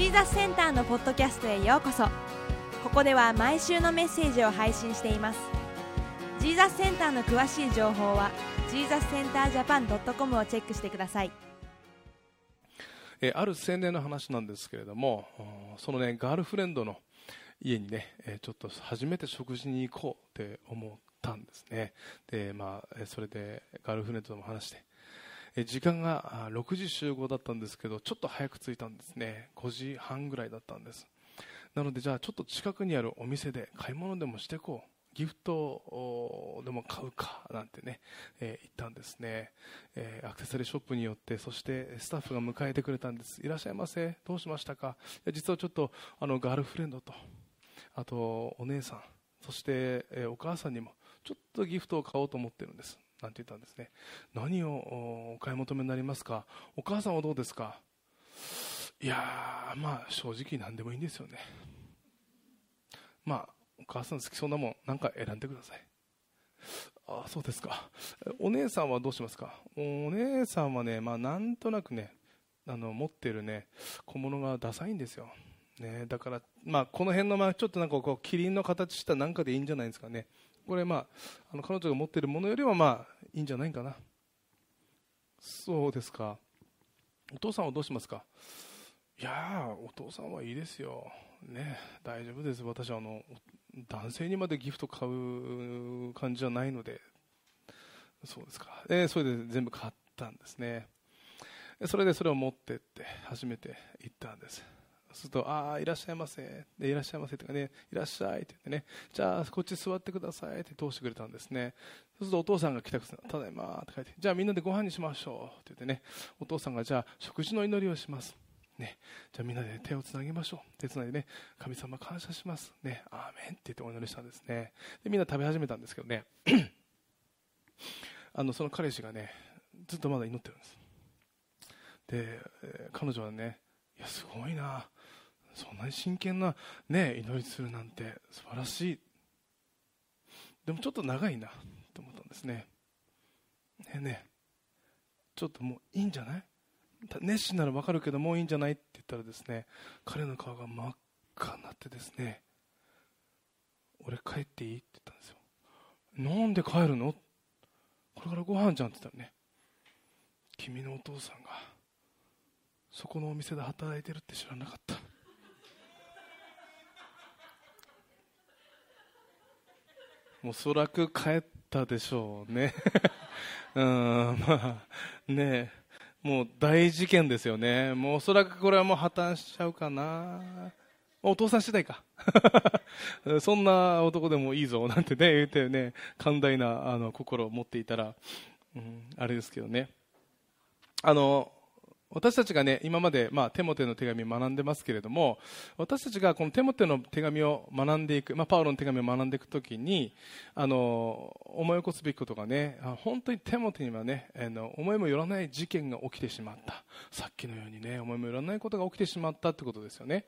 ジーザスセンターのポッドキャストへようこそ。ここでは毎週のメッセージを配信しています。ジーザスセンターの詳しい情報はジーザスセンタージャパン .com をチェックしてください。えある青年の話なんですけれどもそのねガールフレンドの家にね、えちょっと初めて食事に行こうって思ったんですね。でまあえそれでガールフレンドとも話して時間が6時集合だったんですけどちょっと早く着いたんですね。5時半ぐらいだったんです。なのでじゃあちょっと近くにあるお店で買い物でもしてこう。ギフトでも買うかなんてね、えー言ったんですね、えーアクセサリーショップによってそしてスタッフが迎えてくれたんです。いらっしゃいませ。どうしましたか？実はちょっとあのガールフレンドとあとお姉さんそして、えーお母さんにもちょっとギフトを買おうと思ってるんです。なんて言ったんですね。何をお買い求めになりますか？お母さんはどうですか？いやーまあ正直何でもいいんですよね。まあお母さん好きそうなもんなんか選んでください。あそうですか。お姉さんはどうしますか？お姉さんはねまあなんとなくねあの持ってるね小物がダサいんですよ。ね、だから、まあ、この辺の、まあ、ちょっとなんかこうキリンの形したなんかでいいんじゃないですかね。これ、まあ、あの彼女が持っているものよりは、まあ、いいんじゃないかな。そうですか。お父さんはどうしますか？いやーお父さんはいいですよ、ね、大丈夫です。私はあの男性にまでギフト買う感じじゃないので。そうですか、えーそれで全部買ったんですね。それでそれを持ってって初めて行ったんです。すると、ああ、いらっしゃいませ、でいらっしゃいませとかね、いらっしゃいって言ってね、じゃあ、こっち座ってくださいって通してくれたんですね。そうすると、お父さんが来たくて、ただいまって書いて、じゃあみんなでご飯にしましょうって言ってね、お父さんがじゃあ、食事の祈りをします。ね、じゃあみんなで手をつなぎましょう。手つないでね、神様感謝します。ね、アーメンって言ってお祈りしたんですね。で、みんな食べ始めたんですけどね、あの、その彼氏がね、ずっとまだ祈ってるんです。で、えー彼女はね、いや、すごいな。そんなに真剣な、ね、祈りするなんて素晴らしい。でもちょっと長いなと思ったんですね。ねえねえ、ちょっともういいんじゃない？熱心ならわかるけどもういいんじゃない？って言ったらですね、彼の顔が真っ赤になってですね、俺帰っていい？って言ったんですよ。なんで帰るの？これからご飯じゃんって言ったらね、君のお父さんがそこのお店で働いてるって知らなかったおそらく帰ったでしょうね。うんまあね。もう大事件ですよね。もうおそらくこれはもう破綻しちゃうかな。お父さん次第か。そんな男でもいいぞなんてね言ってね寛大なあの心を持っていたら、うん、あれですけどね。あの私たちがね今まで、まあ、テモテの手紙を学んでますけれども私たちがこのテモテの手紙を学んでいく、まあ、パウロの手紙を学んでいくときにあの思い起こすべきことがね本当にテモテにはねあの思いもよらない事件が起きてしまった。さっきのようにね思いもよらないことが起きてしまったってことですよね。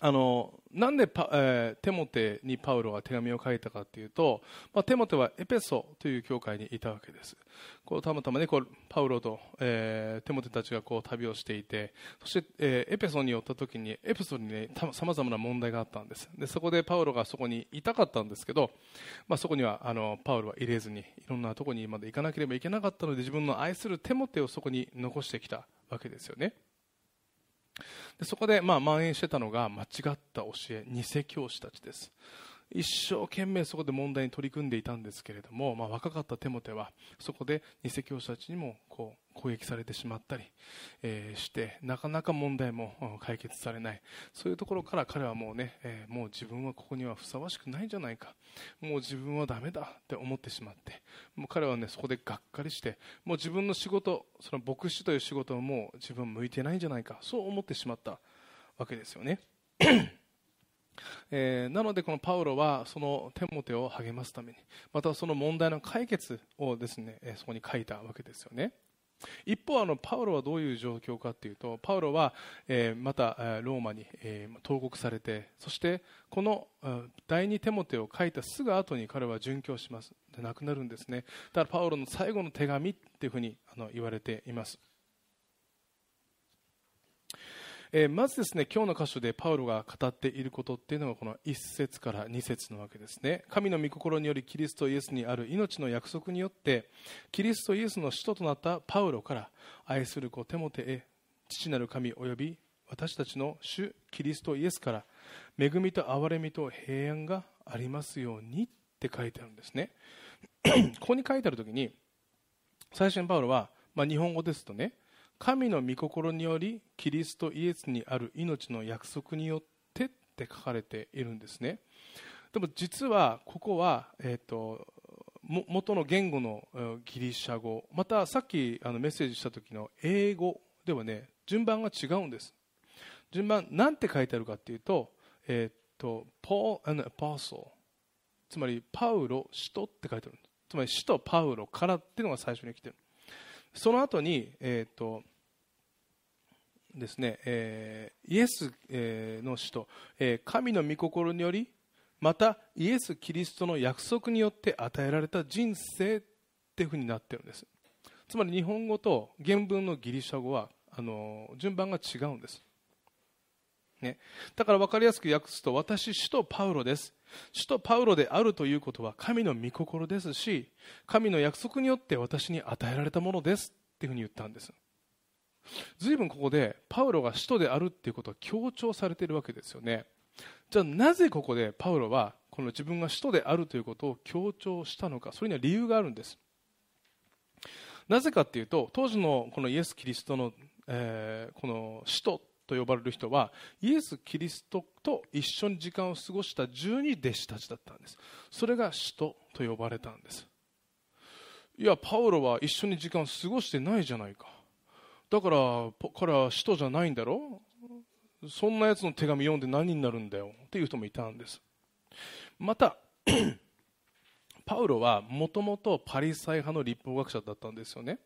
あのなんでパ、えーテモテにパウロが手紙を書いたかというと、まあ、テモテはエペソという教会にいたわけです。こうたまたま、ね、こうパウロと、えーテモテたちがこう旅をしていてそして、えーエペソに寄った時にエペソにねさまざまな問題があったんです。でそこでパウロがそこにいたかったんですけど、まあ、そこにはあのパウロは入れずにいろんなところにまで行かなければいけなかったので自分の愛するテモテをそこに残してきたわけですよね。でそこでまあ蔓延してたのが間違った教え偽教師たちです。一生懸命そこで問題に取り組んでいたんですけれども、まあ、若かったテモテはそこで偽教師たちにもこう攻撃されてしまったり、えしてなかなか問題も解決されない。そういうところから彼はもうね、えもう自分はここにはふさわしくないんじゃないか。もう自分はダメだって思ってしまってもう彼はねそこでがっかりしてもう自分の仕事その牧師という仕事はもう自分向いてないんじゃないか。そう思ってしまったわけですよね。えーなのでこのパウロはそのテモテを励ますためにまたその問題の解決をですねえそこに書いたわけですよね。一方あのパウロはどういう状況かというとパウロは、えまたローマに、え投獄されてそしてこの第二手モテを書いたすぐ後に彼は殉教します。で亡くなるんですね。だからパウロの最後の手紙っていうふうにあの言われています。え、まずですね今日の箇所でパウロが語っていることっていうのがこの1節から2節のわけですね。神の御心によりキリストイエスにある命の約束によってキリストイエスの使徒となったパウロから愛する子テモテへ父なる神および私たちの主キリストイエスから恵みと憐れみと平安がありますようにって書いてあるんですね。ここに書いてある時に最初にパウロは、まあ、日本語ですとね神の御心によりキリストイエスにある命の約束によってって書かれているんですね。でも実はここは、えーと、元の言語のギリシャ語またさっきあのメッセージした時の英語ではね順番が違うんです。順番なんて書いてあるかっていうと,、えーと、ポー and apostle つまりパウロ使徒って書いてあるつまり使徒パウロからっていうのが最初に来てる。その後に、えーとですね、えー、イエス、えー、の使徒、えー、神の御心によりまたイエス・キリストの約束によって与えられた人生っていうふうになってるんです。つまり日本語と原文のギリシャ語はあの順番が違うんです、ね、だから分かりやすく訳すと私使徒パウロです。使徒パウロであるということは神の御心ですし神の約束によって私に与えられたものですっていうふうに言ったんです。随分ここでパウロが使徒であるっていうことが強調されているわけですよね。じゃあなぜここでパウロはこの自分が使徒であるということを強調したのかそれには理由があるんです。なぜかっていうと当時のこのイエス・キリストの、えー、この使徒と呼ばれる人はイエス・キリストと一緒に時間を過ごした十二弟子たちだったんです。それが使徒と呼ばれたんです。いやパウロは一緒に時間を過ごしてないじゃないか。だから彼は使徒じゃないんだろ？そんなやつの手紙読んで何になるんだよ？っていう人もいたんです。また パウロはもともとパリサイ派の立法学者だったんですよね。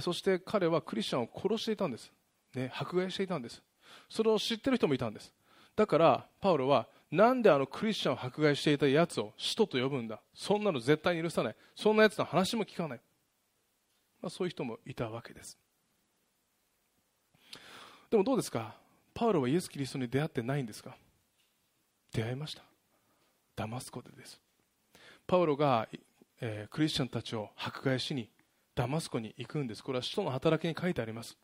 そして彼はクリスチャンを殺していたんです、ね、迫害していたんです。それを知ってる人もいたんです。だからパウロはなんであのクリスチャンを迫害していたやつを使徒と呼ぶんだ？そんなの絶対に許さない。そんなやつの話も聞かない、まあ、そういう人もいたわけです。でもどうですか？パウロはイエス・キリストに出会ってないんですか？出会いました？ダマスコでです。パウロが、えー、クリスチャンたちを迫害しにダマスコに行くんです。これは使徒の働きに書いてあります。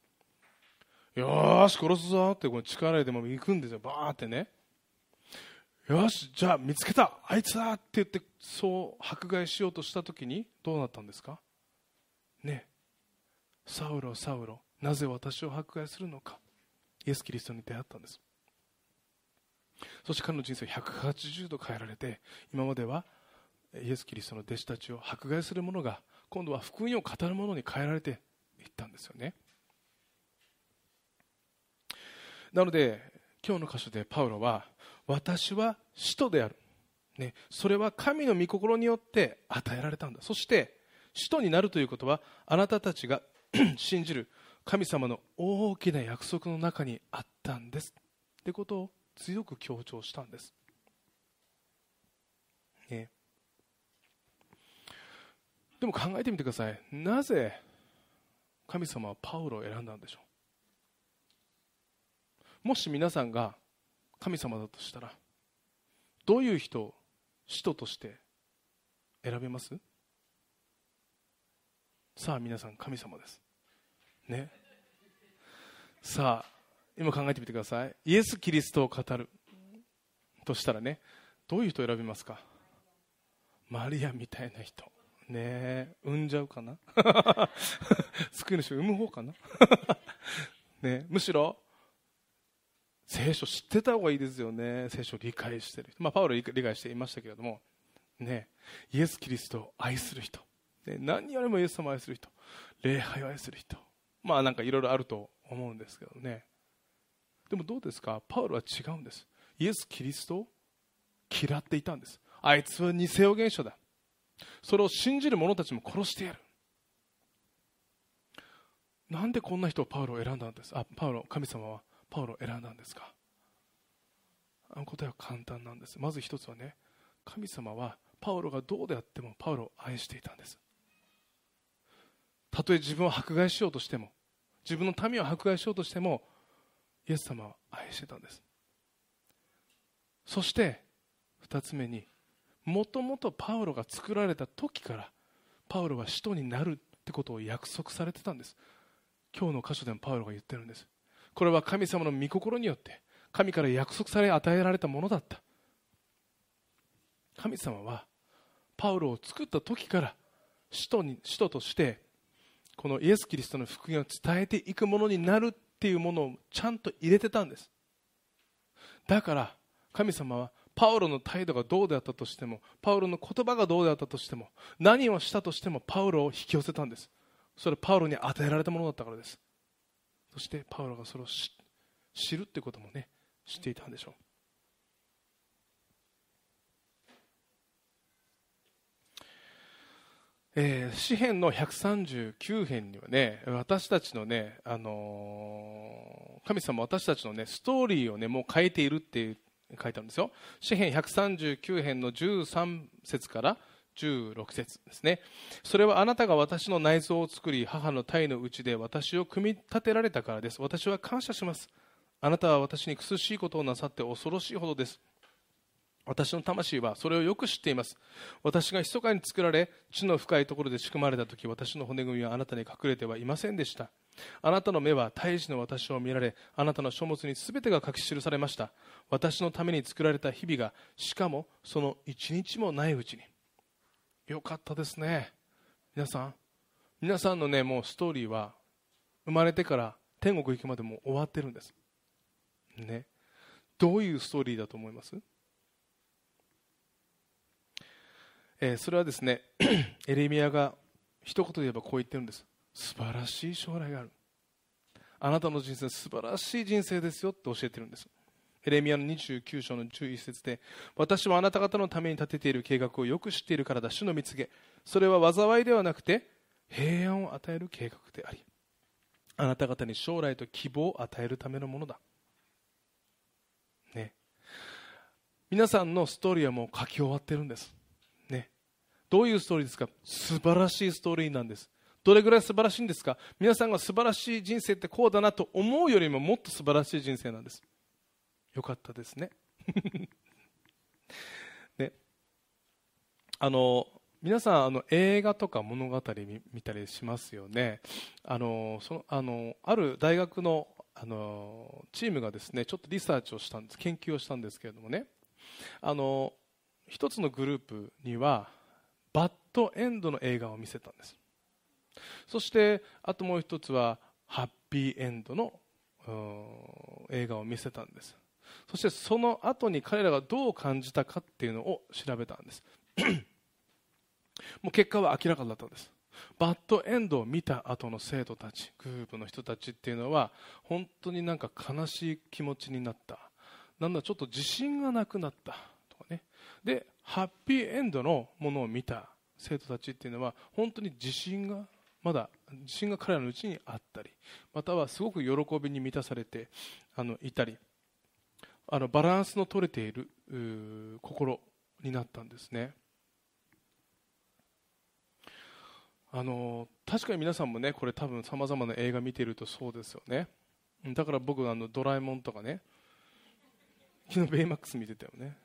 よし殺すぞってこの力でも行くんですよ。バーってね。よしじゃあ見つけた。あいつだって言ってそう迫害しようとした時にどうなったんですか？ねサウロサウロなぜ私を迫害するのか。イエス・キリストに出会ったんです。そして彼の人生180度変えられて今まではイエス・キリストの弟子たちを迫害する者が今度は福音を語る者に変えられていったんですよね。なので今日の箇所でパウロは私は使徒である、ね、それは神の御心によって与えられたんだ。そして使徒になるということはあなたたちが 信じる神様の大きな約束の中にあったんです。ってことを強く強調したんです、ね、でも考えてみてください。なぜ神様はパウロを選んだんでしょう？もし皆さんが神様だとしたらどういう人を使徒として選べます？さあ皆さん神様です。ね。さあ今考えてみてください。イエス・キリストを語る。としたらねどういう人を選びますか？マリアみたいな人。ね。え産んじゃうかな？救い主を産む方かな？ね。むしろ聖書知ってた方がいいですよね。聖書を理解してる、まあ、パウロ理解していましたけれども。ね。イエス・キリストを愛する人、ね、何よりもイエス様を愛する人。礼拝を愛する人。まあなんかいろいろあると思うんですけどね。でもどうですか？パウロは違うんです。イエス・キリストを嫌っていたんです。あいつは偽予言者だ。それを信じる者たちも殺してやる。なんでこんな人をパウロを選んだんです？あパウロ神様はパウロを選んだんですか？あの答えは簡単なんです。まず一つはね神様はパウロがどうであってもパウロを愛していたんです。たとえ自分を迫害しようとしても自分の民を迫害しようとしてもイエス様は愛してたんです。そして2つ目にもともとパウロが作られた時からパウロは使徒になるってことを約束されてたんです。今日の箇所でもパウロが言ってるんです。これは神様の御心によって神から約束され与えられたものだった。神様はパウロを作った時から使徒に使徒としてこのイエス・キリストの福音を伝えていくものになるっていうものをちゃんと入れてたんです。だから神様はパウロの態度がどうであったとしてもパウロの言葉がどうであったとしても何をしたとしてもパウロを引き寄せたんです。それはパウロに与えられたものだったからです。そしてパウロがそれを知るってこともね知っていたんでしょう。えー、詩篇の139編にはね私たちのね、あのー、神様私たちのねストーリーをねもう変えているって書いてあるんですよ。詩篇139編の13節から16節ですね。それはあなたが私の内臓を作り母の体のうちで私を組み立てられたからです。私は感謝します。あなたは私に苦しいことをなさって恐ろしいほどです。私の魂はそれをよく知っています。私が密かに作られ地の深いところで仕組まれた時私の骨組みはあなたに隠れてはいませんでした。あなたの目は胎児の私を見られあなたの書物に全てが書き記されました。私のために作られた日々がしかもその一日もないうちに。よかったですね。皆さん皆さんのねもうストーリーは生まれてから天国行くまでも終わってるんです。ね。どういうストーリーだと思います？えー、それはですね エレミアが一言で言えばこう言ってるんです。素晴らしい将来がある。あなたの人生素晴らしい人生ですよって教えてるんです。エレミアの29章の11節で私はあなた方のために立てている計画をよく知っているからだ。主の蜜げそれは災いではなくて平安を与える計画でありあなた方に将来と希望を与えるためのものだ。ね。皆さんのストーリーはもう書き終わってるんです。どういうストーリーですか？素晴らしいストーリーなんです。どれぐらい素晴らしいんですか？皆さんが素晴らしい人生ってこうだなと思うよりももっと素晴らしい人生なんです。よかったですね。ね。あの皆さんあの映画とか物語見たりしますよね。あのそのあのある大学のあのチームがですねちょっとリサーチをしたんです。研究をしたんですけれどもね。あの一つのグループにはバッドエンドの映画を見せたんです。そしてあともう一つはハッピーエンドの映画を見せたんです。そしてその後に彼らがどう感じたかっていうのを調べたんです。もう結果は明らかだったんです。バッドエンドを見た後の生徒たちグループの人たちっていうのは本当になんか悲しい気持ちになった。なんだちょっと自信がなくなったとかね。でハッピーエンドのものを見た生徒たちっていうのは本当に自信がまだ自信が彼らのうちにあったりまたはすごく喜びに満たされてあのいたりあのバランスの取れている心になったんですね。あの確かに皆さんもねこれ多分さまざまな映画見ているとそうですよね。だから僕あのドラえもんとかね昨日ベイマックス見てたよね。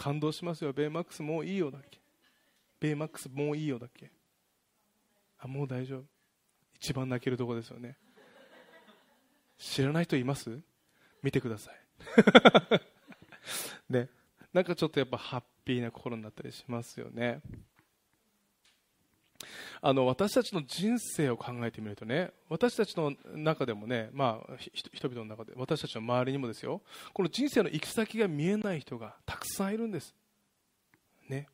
感動しますよ。ベイマックスもういいよだっけ。ベイマックスもういいよだっけ。あもう大丈夫。一番泣けるとこですよね。知らない人います？見てください。ね。なんかちょっとやっぱハッピーな心になったりしますよね。あの私たちの人生を考えてみるとね私たちの中でもね、まあ、人々の中で私たちの周りにもですよこの人生の行き先が見えない人がたくさんいるんです、ね、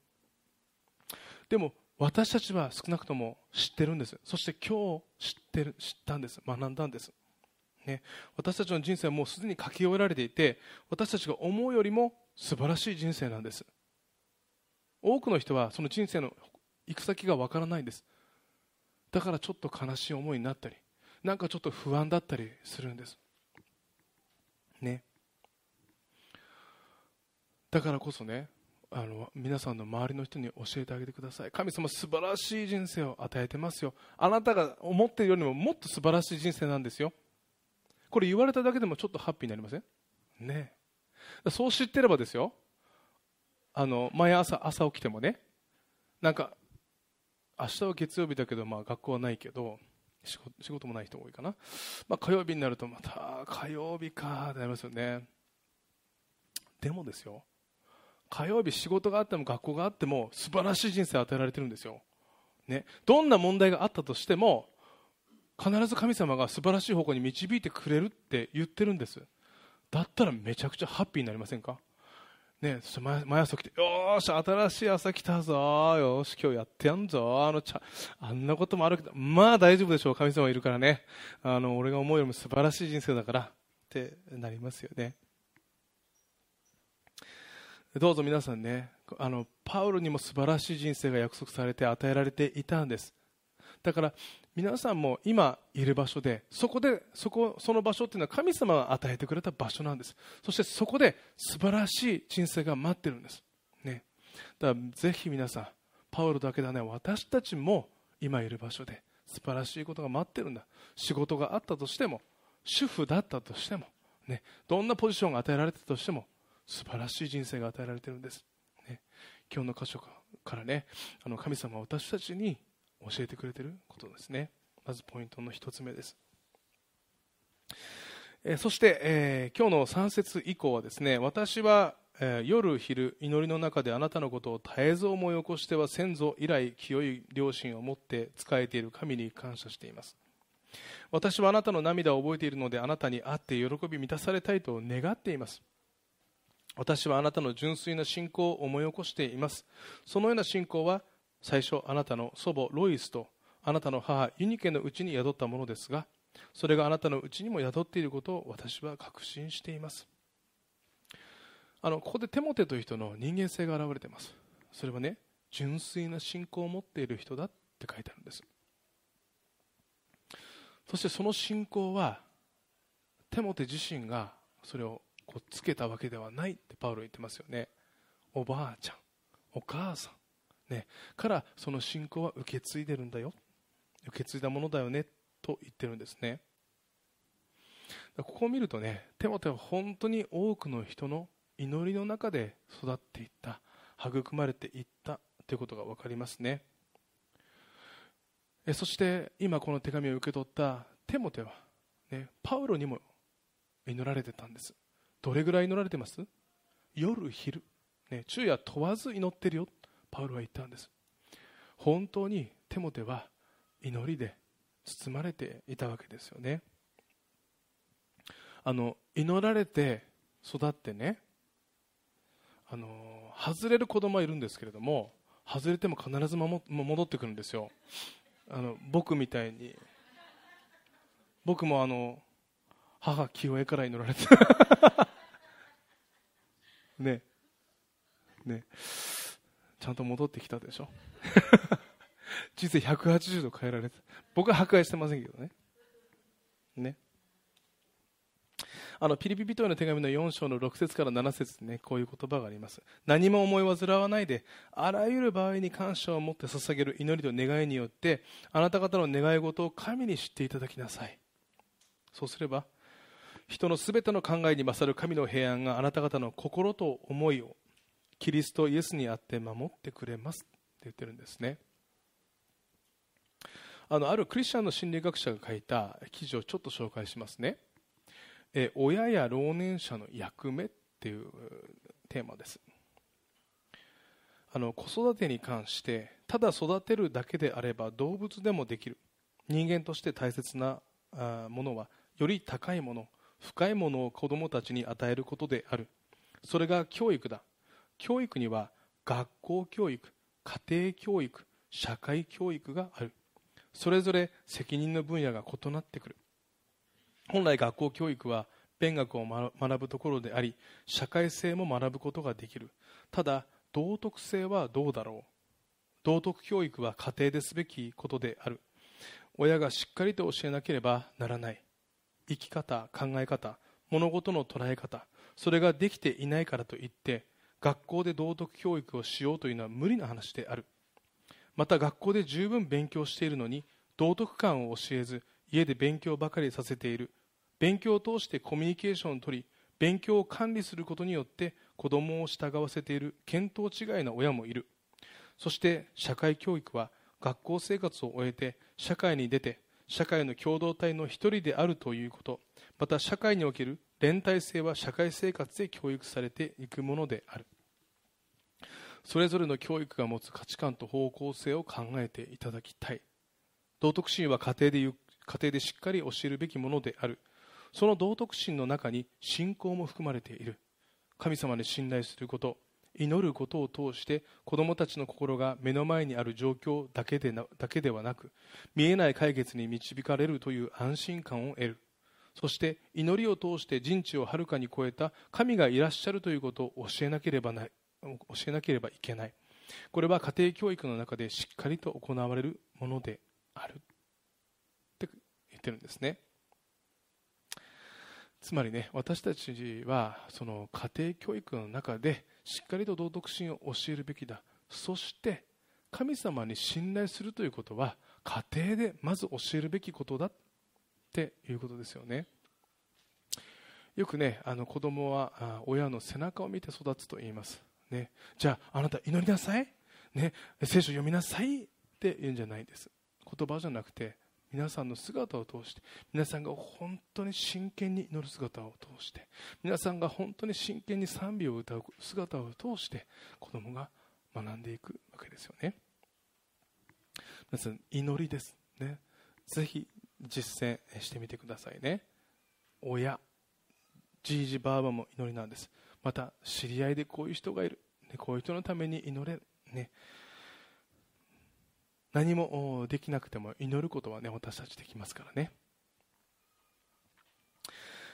でも私たちは少なくとも知ってるんです。そして今日知ってる知ったんです。学んだんです、ね、私たちの人生はもうすでに書き終えられていて私たちが思うよりも素晴らしい人生なんです。多くの人はその人生の行く先がわからないんです。だからちょっと悲しい思いになったりなんかちょっと不安だったりするんです。ね。だからこそねあの皆さんの周りの人に教えてあげてください。神様素晴らしい人生を与えてますよ。あなたが思っているよりももっと素晴らしい人生なんですよ。これ言われただけでもちょっとハッピーになりません？ね。そう知ってればですよ。あの毎朝朝起きてもねなんか明日は月曜日だけど、まあ、学校はないけど仕事もない人も多いかな、まあ、火曜日になるとまた火曜日かってなりますよね。でもですよ火曜日仕事があっても学校があっても素晴らしい人生を与えられてるんですよ、ね、どんな問題があったとしても必ず神様が素晴らしい方向に導いてくれるって言ってるんです。だったらめちゃくちゃハッピーになりませんか？ね、そ毎朝来て、よーし、新しい朝来たぞ、よし、今日やってやんぞ、あのちゃ、あんなこともあるけど、まあ大丈夫でしょう、神様いるからね。あの、俺が思うよりも素晴らしい人生だから、ってなりますよね。どうぞ皆さんね、あの、パウロにも素晴らしい人生が約束されて与えられていたんです。だから皆さんも今いる場所でそこでそこその場所っていうのは神様が与えてくれた場所なんです。そしてそこで素晴らしい人生が待ってるんです、ね、だからぜひ皆さんパウロだけだね私たちも今いる場所で素晴らしいことが待ってるんだ。仕事があったとしても主婦だったとしても、ね、どんなポジションが与えられたとしても素晴らしい人生が与えられてるんです、ね、今日の箇所からねあの神様は私たちに教えてくれてることですね。まずポイントの1つ目です。えそして、えー、今日の3節以降はですね私は、えー、夜昼祈りの中であなたのことを絶えず思い起こしては先祖以来清い良心を持って仕えている神に感謝しています。私はあなたの涙を覚えているのであなたに会って喜び満たされたいと願っています。私はあなたの純粋な信仰を思い起こしています。そのような信仰は最初あなたの祖母ロイスとあなたの母ユニケのうちに宿ったものですがそれがあなたのうちにも宿っていることを私は確信しています。あのここでテモテという人の人間性が現れています。それはね純粋な信仰を持っている人だって書いてあるんです。そしてその信仰はテモテ自身がそれをこうつけたわけではないってパウロ言ってますよね。おばあちゃんお母さんね、からその信仰は受け継いでるんだよ。受け継いだものだよね。と言ってるんですね。ここを見るとねテモテは本当に多くの人の祈りの中で育っていった。育まれていった。ということが分かりますね。そして今この手紙を受け取ったテモテは、ね、パウロにも祈られてたんです。どれぐらい祈られてます？夜昼、ね、昼夜問わず祈ってるよ。パウロは言ったんです。本当にテモテは祈りで包まれていたわけですよね。あの祈られて育ってねあの外れる子供はいるんですけれども外れても必ず戻ってくるんですよ。あの僕みたいに。僕もあの母清江から祈られて。ね。ね。ちゃんと戻ってきたでしょ？人生180度変えられた僕は迫害してませんけどね。ね。あのピリピピトへの手紙の4章の6節から7節ねこういう言葉があります。何も思い煩わないであらゆる場合に感謝を持って捧げる祈りと願いによってあなた方の願い事を神に知っていただきなさい。そうすれば人のすべての考えに勝る神の平安があなた方の心と思いをキリストイエスにあって守ってくれますって言ってるんですね。あのあるクリスチャンの心理学者が書いた記事をちょっと紹介しますね。え親や老年者の役目っていうテーマです。あの子育てに関してただ育てるだけであれば動物でもできる。人間として大切なものはより高いもの深いものを子供たちに与えることである。それが教育だ。教育には学校教育家庭教育社会教育がある。それぞれ責任の分野が異なってくる。本来学校教育は勉学を学ぶところであり社会性も学ぶことができる。ただ道徳性はどうだろう。道徳教育は家庭ですべきことである。親がしっかりと教えなければならない。生き方考え方物事の捉え方それができていないからといって学校で道徳教育をしようというのは無理な話である。また学校で十分勉強しているのに道徳観を教えず家で勉強ばかりさせている。勉強を通してコミュニケーションを取り勉強を管理することによって子供を従わせている見当違いな親もいる。そして社会教育は学校生活を終えて社会に出て社会の共同体の一人であるということ。また社会における連帯性は社会生活で教育されていくものである。それぞれの教育が持つ価値観と方向性を考えていただきたい。道徳心は家庭で家庭でしっかり教えるべきものである。その道徳心の中に信仰も含まれている。神様に信頼すること祈ることを通して子供たちの心が目の前にある状況だけでなだけではなく見えない解決に導かれるという安心感を得る。そして祈りを通して人知をはるかに超えた神がいらっしゃるということを教えなければな教えなければいけない。これは家庭教育の中でしっかりと行われるものである。って言ってるんですね。つまりね私たちはその家庭教育の中でしっかりと道徳心を教えるべきだ。そして神様に信頼するということは家庭でまず教えるべきことだ。っていうことですよね。よくねあの子供は親の背中を見て育つと言います、ね、じゃああなた祈りなさい、ね、聖書読みなさいって言うんじゃないです。言葉じゃなくて皆さんの姿を通して皆さんが本当に真剣に祈る姿を通して皆さんが本当に真剣に賛美を歌う姿を通して子供が学んでいくわけですよね。皆さん祈りです。ね。ぜひ実践してみてくださいね。親。じいじばあばも祈りなんです。また知り合いでこういう人がいる、ね、こういう人のために祈れ。る、ね、何もできなくても祈ることはね私たちできますからね、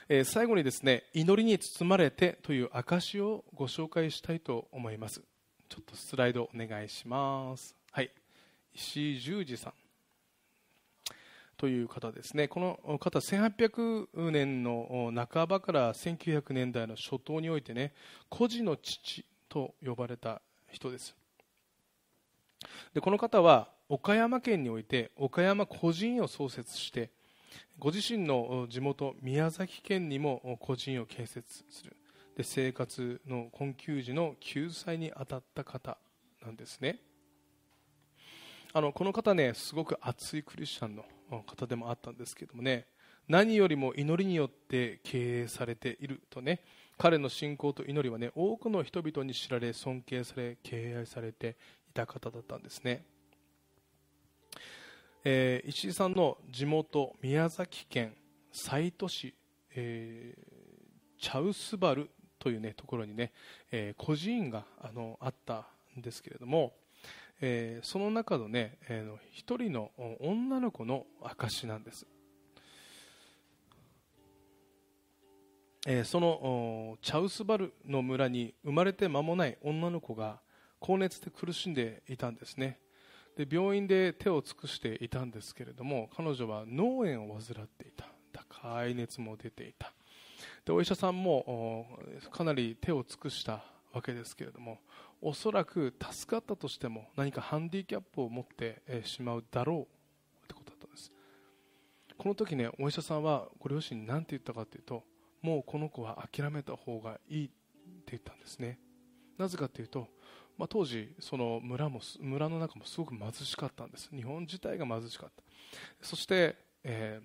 えー、最後にですね祈りに包まれてという証をご紹介したいと思います。ちょっとスライドお願いします。はい。石井十二さん。という方ですね。この方1800年の半ばから1900年代の初頭においてね孤児の父と呼ばれた人です。でこの方は岡山県において岡山孤児院を創設してご自身の地元宮崎県にも孤児院を建設する。で生活の困窮時の救済に当たった方なんですね。あのこの方ねすごく熱いクリスチャンの方でもあったんですけどもね。何よりも祈りによって経営されているとね。彼の信仰と祈りはね多くの人々に知られ尊敬され敬愛されていた方だったんですね。えー、石井さんの地元宮崎県西都市、えー、チャウスバルという、ね、ところにね、えー、孤児院があのあったんですけれども、えー、その中のね、えー、一人の女の子の証なんです、えー、そのチャウスバルの村に生まれて間もない女の子が高熱で苦しんでいたんですね。で病院で手を尽くしていたんですけれども彼女は脳炎を患っていた。高い熱も出ていた。でお医者さんもかなり手を尽くしたわけですけれどもおそらく助かったとしても何かハンディキャップを持ってしまうだろうってことだったんです。この時ねお医者さんはご両親に何て言ったかというともうこの子は諦めた方がいいって言ったんですね。なぜかというとまあ、当時その村も村の中もすごく貧しかったんです。日本自体が貧しかった。そして、え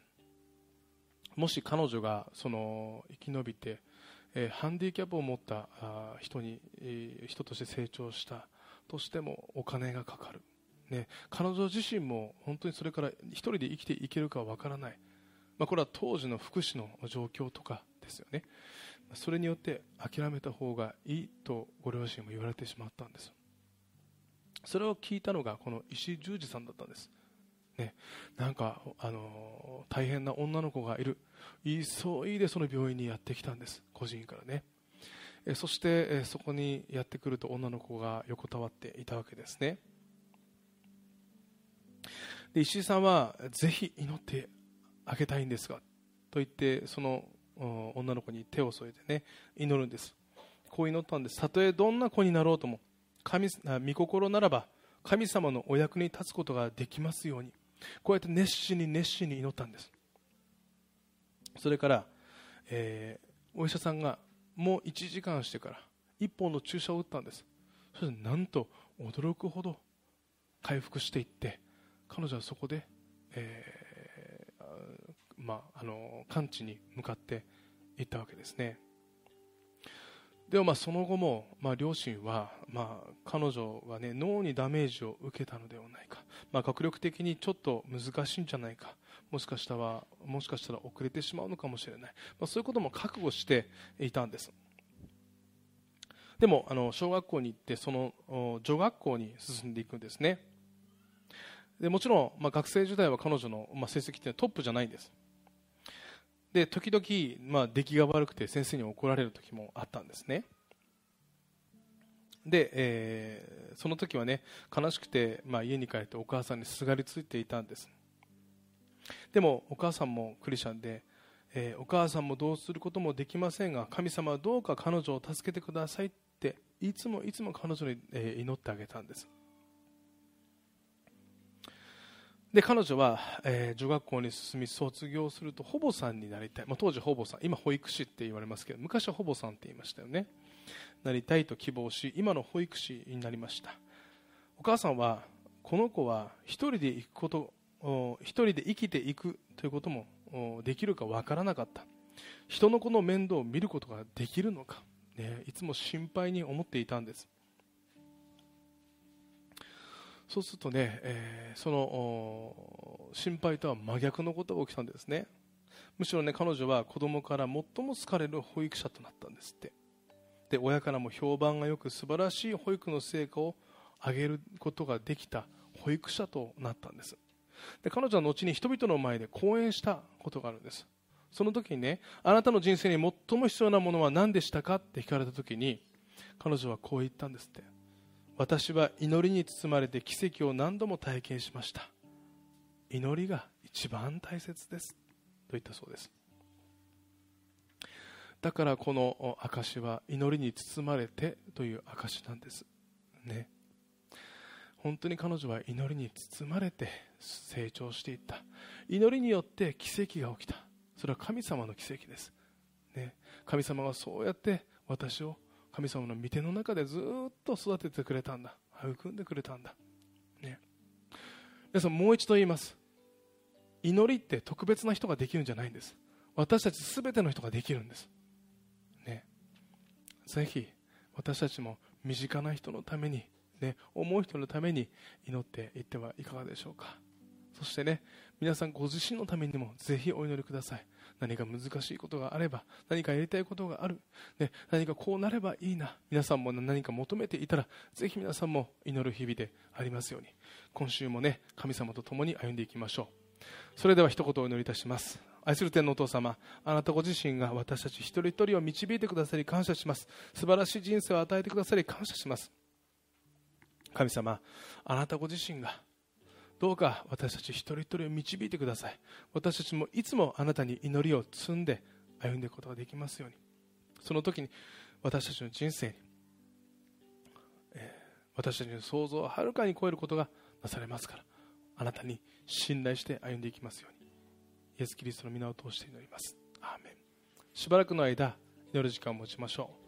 ー、もし彼女がその生き延びて、え、ハンディキャップを持った人に、え、人として成長したとしてもお金がかかる、ね、彼女自身も本当にそれから一人で生きていけるかわからない、まあ、これは当時の福祉の状況とかですよね。それによって諦めた方がいいとご両親も言われてしまったんです。それを聞いたのがこの石井十二さんだったんです、ね、なんか、あの大変な女の子がいる。急いでその病院にやってきたんです。個人からね。えそしてえそこにやってくると女の子が横たわっていたわけですね。で石井さんはぜひ祈ってあげたいんですがと言ってその女の子に手を添えてね祈るんです。こう祈ったんです。たとえどんな子になろうとも神御心ならば神様のお役に立つことができますように。こうやって熱心に熱心に祈ったんです。それから、えーお医者さんがもう1時間してから1本の注射を打ったんです。そしてなんと驚くほど回復していって彼女はそこで、えーまあ、あの完治に向かっていったわけですね。でもまあその後も、まあ、両親は、まあ、彼女は、ね、脳にダメージを受けたのではないか、まあ、学力的にちょっと難しいんじゃないか。もしかしたらもしかしたら遅れてしまうのかもしれない、まあ、そういうことも覚悟していたんです。でもあの小学校に行ってその女学校に進んでいくんですね。でもちろん、まあ、学生時代は彼女の、まあ、成績ってトップじゃないんです。で時々、まあ、出来が悪くて先生に怒られる時もあったんですね。で、えーその時はね悲しくて、まあ、家に帰ってお母さんにすがりついていたんです。でもお母さんもクリスチャンで、えーお母さんもどうすることもできませんが神様はどうか彼女を助けてくださいっていつもいつも彼女に、えー祈ってあげたんです。で彼女は、えー女学校に進み卒業すると保母さんになりたい、まあ、当時保母さん。今保育士って言われますけど昔は保母さんって言いましたよね。なりたいと希望し今の保育士になりました。お母さんはこの子は一人で行くことお一人で生きていくということもできるかわからなかった。人の子の面倒を見ることができるのか、ね、いつも心配に思っていたんです。そうするとね、えーその心配とは真逆のことが起きたんですね。むしろね彼女は子供から最も好かれる保育者となったんですって。で親からも評判がよく素晴らしい保育の成果を上げることができた保育者となったんです。で彼女は後に人々の前で講演したことがあるんです。その時にねあなたの人生に最も必要なものは何でしたかって聞かれた時に彼女はこう言ったんですって。私は祈りに包まれて奇跡を何度も体験しました。祈りが一番大切です。と言ったそうです。だからこの証は祈りに包まれてという証なんです。ね。本当に彼女は祈りに包まれて成長していった。祈りによって奇跡が起きた。それは神様の奇跡です、ね、神様がそうやって私を神様の御手の中でずっと育ててくれたんだ。育んでくれたんだ、ね、皆さんもう一度言います。祈りって特別な人ができるんじゃないんです。私たち全ての人ができるんです。ね。ぜひ私たちも身近な人のためにね、思う人のために祈っていってはいかがでしょうか。そしてね皆さんご自身のためにもぜひお祈りください。何か難しいことがあれば何かやりたいことがある、ね、何かこうなればいいな。皆さんも何か求めていたらぜひ皆さんも祈る日々でありますように。今週もね神様と共に歩んでいきましょう。それでは一言お祈りいたします。愛する天のお父様あなたご自身が私たち一人一人を導いてくださり感謝します。素晴らしい人生を与えてくださり感謝します。神様あなたご自身がどうか私たち一人一人を導いてください。私たちもいつもあなたに祈りを積んで歩んでいくことができますように。その時に私たちの人生に、えー私たちの想像をはるかに超えることがなされますからあなたに信頼して歩んでいきますように。イエス・キリストの皆を通して祈ります。アーメン。しばらくの間祈る時間を持ちましょう。